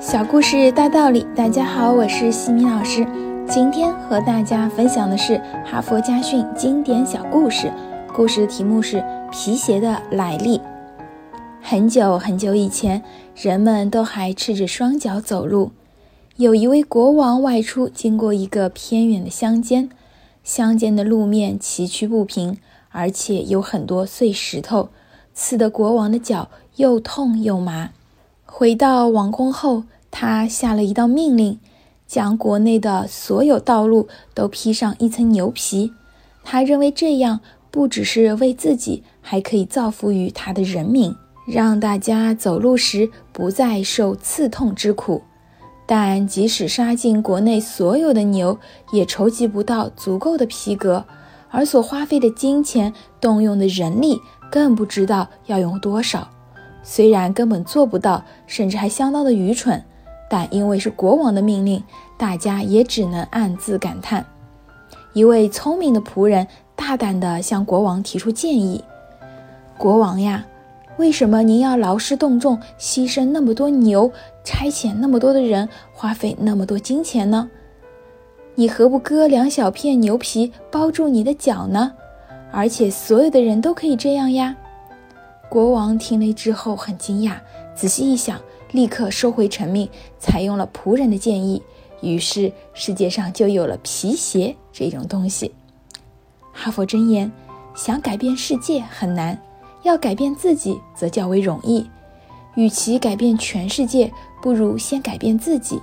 小故事大道理，大家好，我是西米老师。今天和大家分享的是《哈佛家训》经典小故事，故事的题目是《皮鞋的来历》。很久很久以前，人们都还赤着双脚走路。有一位国王外出，经过一个偏远的乡间，乡间的路面崎岖不平，而且有很多碎石头，刺得国王的脚又痛又麻。回到王宫后，他下了一道命令，将国内的所有道路都披上一层牛皮。他认为这样不只是为自己，还可以造福于他的人民，让大家走路时不再受刺痛之苦。但即使杀尽国内所有的牛，也筹集不到足够的皮革，而所花费的金钱、动用的人力，更不知道要用多少。虽然根本做不到，甚至还相当的愚蠢，但因为是国王的命令，大家也只能暗自感叹。一位聪明的仆人大胆地向国王提出建议：“国王呀，为什么您要劳师动众，牺牲那么多牛，差遣那么多的人，花费那么多金钱呢？你何不割两小片牛皮包住你的脚呢？而且所有的人都可以这样呀。”国王听了之后很惊讶，仔细一想，立刻收回成命，采用了仆人的建议。于是世界上就有了皮鞋这种东西。哈佛箴言：想改变世界很难，要改变自己则较为容易。与其改变全世界，不如先改变自己。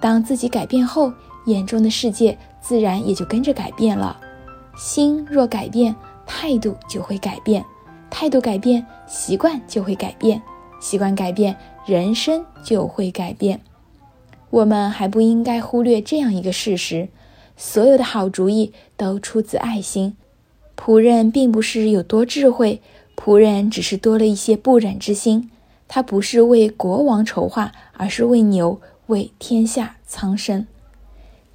当自己改变后，眼中的世界自然也就跟着改变了。心若改变，态度就会改变。态度改变，习惯就会改变；习惯改变，人生就会改变。我们还不应该忽略这样一个事实：所有的好主意都出自爱心。仆人并不是有多智慧，仆人只是多了一些不忍之心。他不是为国王筹划，而是为牛，为天下苍生。